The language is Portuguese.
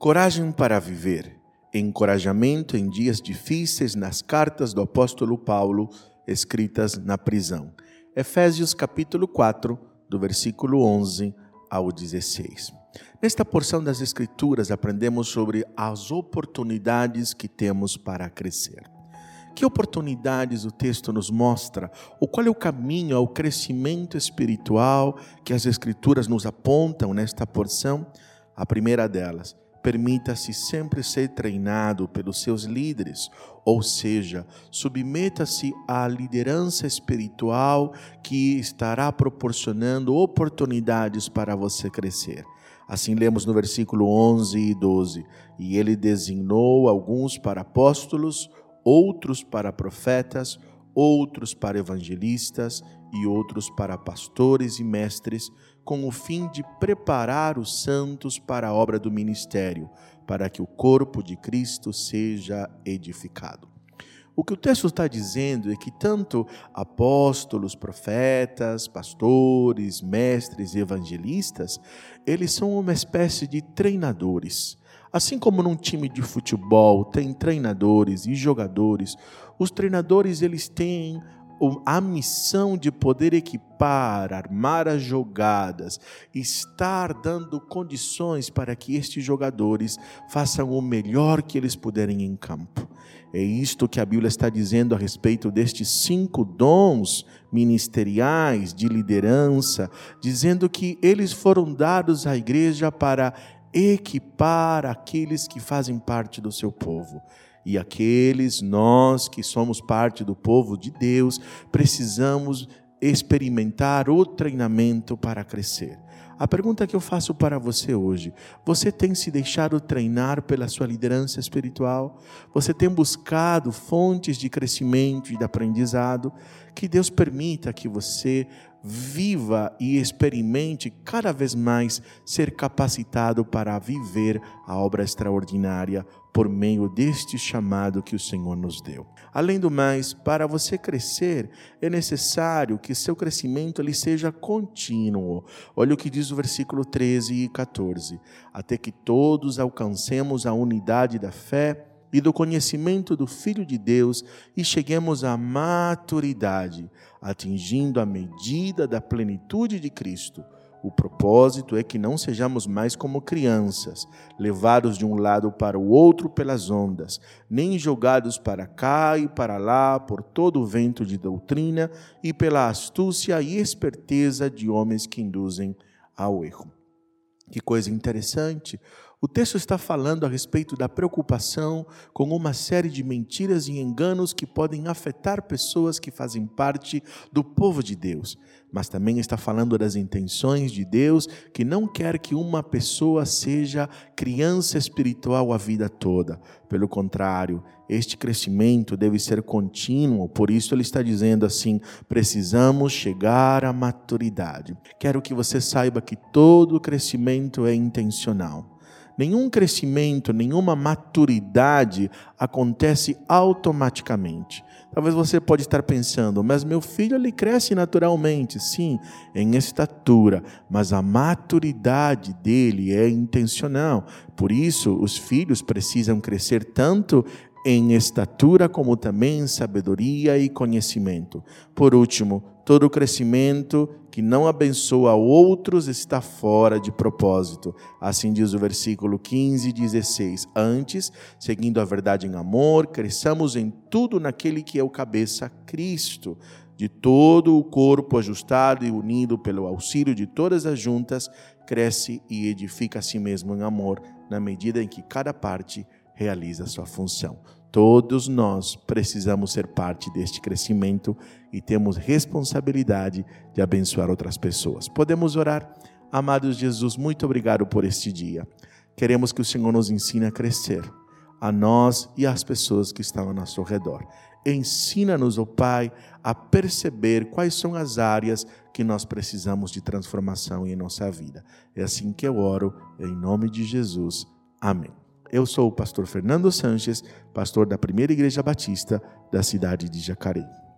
Coragem para viver. Encorajamento em dias difíceis nas cartas do apóstolo Paulo escritas na prisão. Efésios capítulo 4, do versículo 11 ao 16. Nesta porção das escrituras aprendemos sobre as oportunidades que temos para crescer. Que oportunidades o texto nos mostra? Ou qual é o caminho ao crescimento espiritual que as escrituras nos apontam nesta porção? A primeira delas, permita-se sempre ser treinado pelos seus líderes, ou seja, submeta-se à liderança espiritual que estará proporcionando oportunidades para você crescer. Assim lemos no versículo 11 e 12: E ele designou alguns para apóstolos, outros para profetas, outros para evangelistas e outros para pastores e mestres com o fim de preparar os santos para a obra do ministério, para que o corpo de Cristo seja edificado. O que o texto está dizendo é que tanto apóstolos, profetas, pastores, mestres e evangelistas, eles são uma espécie de treinadores. Assim como num time de futebol tem treinadores e jogadores, os treinadores eles têm a missão de poder equipar, armar as jogadas, estar dando condições para que estes jogadores façam o melhor que eles puderem em campo. É isto que a Bíblia está dizendo a respeito destes cinco dons ministeriais de liderança, dizendo que eles foram dados à igreja para equipar aqueles que fazem parte do seu povo. E aqueles, nós que somos parte do povo de Deus, precisamos experimentar o treinamento para crescer. A pergunta que eu faço para você hoje: você tem se deixado treinar pela sua liderança espiritual? Você tem buscado fontes de crescimento e de aprendizado? Que Deus permita que você viva e experimente cada vez mais ser capacitado para viver a obra extraordinária por meio deste chamado que o Senhor nos deu. Além do mais, para você crescer, é necessário que seu crescimento ele seja contínuo. Olha o que diz o versículo 13 e 14: até que todos alcancemos a unidade da fé e do conhecimento do Filho de Deus e cheguemos à maturidade, atingindo a medida da plenitude de Cristo. O propósito é que não sejamos mais como crianças, levados de um lado para o outro pelas ondas, nem jogados para cá e para lá por todo o vento de doutrina e pela astúcia e esperteza de homens que induzem ao erro. Que coisa interessante! O texto está falando a respeito da preocupação com uma série de mentiras e enganos que podem afetar pessoas que fazem parte do povo de Deus, mas também está falando das intenções de Deus, que não quer que uma pessoa seja criança espiritual a vida toda. Pelo contrário, este crescimento deve ser contínuo, por isso ele está dizendo assim: precisamos chegar à maturidade. Quero que você saiba que todo crescimento é intencional. Nenhum crescimento, nenhuma maturidade acontece automaticamente. Talvez você pode estar pensando, mas meu filho ele cresce naturalmente, sim, em estatura, mas a maturidade dele é intencional. Por isso, os filhos precisam crescer tanto em estatura como também em sabedoria e conhecimento. Por último, todo crescimento que não abençoa outros está fora de propósito. Assim diz o versículo 15 e 16. Antes, seguindo a verdade em amor, cresçamos em tudo naquele que é o cabeça, Cristo. De todo o corpo ajustado e unido pelo auxílio de todas as juntas, cresce e edifica a si mesmo em amor, na medida em que cada parte realiza sua função. Todos nós precisamos ser parte deste crescimento e temos responsabilidade de abençoar outras pessoas. Podemos orar? Amados Jesus, muito obrigado por este dia. Queremos que o Senhor nos ensine a crescer, a nós e às pessoas que estão ao nosso redor. Ensina-nos, ó oh Pai, a perceber quais são as áreas que nós precisamos de transformação em nossa vida. É assim que eu oro, em nome de Jesus. Amém. Eu sou o pastor Fernando Sanches, pastor da Primeira Igreja Batista da cidade de Jacareí.